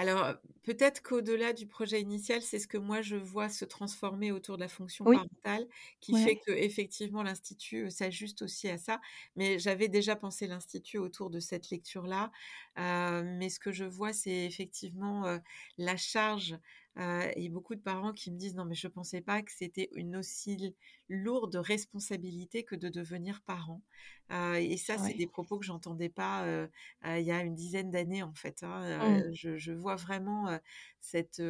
Alors, peut-être qu'au-delà du projet initial, c'est ce que moi je vois se transformer autour de la fonction Oui. parentale, qui fait Ouais. qu'effectivement l'institut, s'ajuste aussi à ça. Mais j'avais déjà pensé l'institut autour de cette lecture-là. Mais ce que je vois, c'est effectivement, la charge, heu et beaucoup de parents qui me disent: «Non mais je pensais pas que c'était une aussi lourde responsabilité que de devenir parent». Et ça, c'est des propos que j'entendais pas, il y a une dizaine d'années, en fait, hein. Mmh. Je je vois vraiment, cette,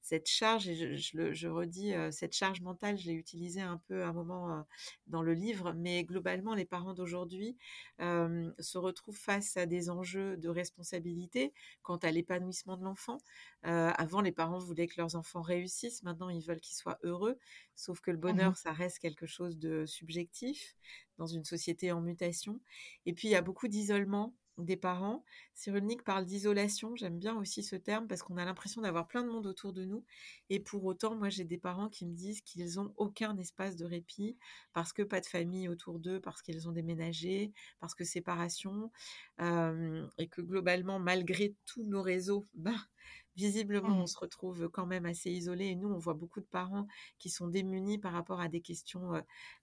cette charge et je je le je redis, cette charge mentale, je l'ai utilisé un peu à un moment, dans le livre. Mais globalement, les parents d'aujourd'hui, se retrouvent face à des enjeux de responsabilité quant à l'épanouissement de l'enfant. Avant, les parents voulaient que leurs enfants réussissent, maintenant ils veulent qu'ils soient heureux. Sauf que le Mmh mh. bonheur, ça reste quelque chose de subjectif dans une société en mutation. Et puis, il y a beaucoup d'isolement des parents. Cyrulnik parle d'isolation, j'aime bien aussi ce terme parce qu'on a l'impression d'avoir plein de monde autour de nous et pour autant, moi, j'ai des parents qui me disent qu'ils ont aucun espace de répit parce que pas de famille autour d'eux, parce qu'ils ont déménagé, parce que séparation. Hem et que globalement, malgré tous nos réseaux, ben, visiblement, on Mmh. se retrouve quand même assez isolés et nous, on voit beaucoup de parents qui sont démunis par rapport à des questions,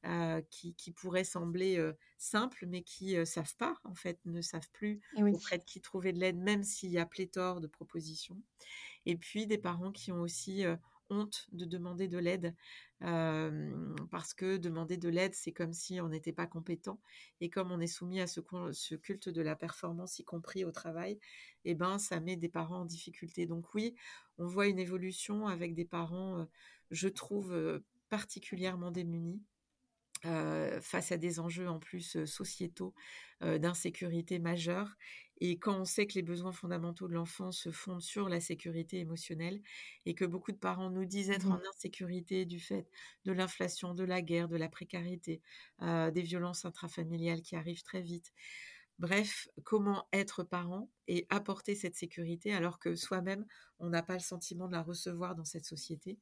heu, qui qui pourraient sembler, simples, mais qui, heu, savent pas, en fait, ne savent plus oui. auprès de qui trouver de l'aide, même s'il y a pléthore de propositions. Et puis des parents qui ont aussi, honte de demander de l'aide, parce que demander de l'aide, c'est comme si on n'était pas compétent et comme on est soumis à ce culte de la performance, y compris au travail et ben, ça met des parents en difficulté. Donc oui, on voit une évolution avec des parents, je trouve, particulièrement démunis, heu, face à des enjeux en plus, heu, sociétaux, heu, d'insécurité majeure et quand on sait que les besoins fondamentaux de l'enfant se fondent sur la sécurité émotionnelle et que beaucoup de parents nous disent Mmh être en mh. insécurité du fait de l'inflation, de la guerre, de la précarité, des violences intrafamiliales qui arrivent très vite. Bref, comment être parent et apporter cette sécurité alors que soi-même, on n'a pas le sentiment de la recevoir dans cette société?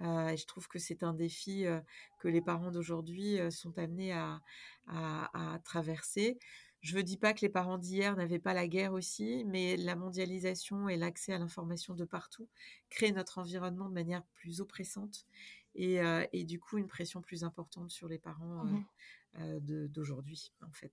Et je trouve que c'est un défi, heu, que les parents d'aujourd'hui, heu, sont amenés à à à traverser. Je dis pas que les parents d'hier n'avaient pas la guerre aussi, mais la mondialisation et l'accès à l'information de partout créent notre environnement de manière plus oppressante et du coup, une pression plus importante sur les parents, Mmh d'aujourd'hui, en fait.